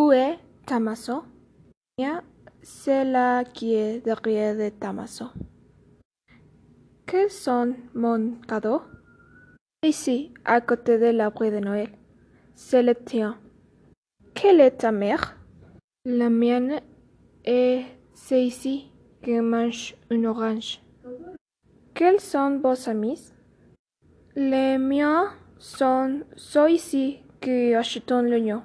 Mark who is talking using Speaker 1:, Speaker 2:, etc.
Speaker 1: Où est ta maison? C'est là qui est de Tamaso? maison. Quels sont mon cadeau? Ici, à côté de l'arbre de Noël. C'est le tien. Quelle est ta mère? La mienne est celle-ci qui mange une orange. Quels sont vos amis? Les miens sont ceux-ci qui achètent l'oignon.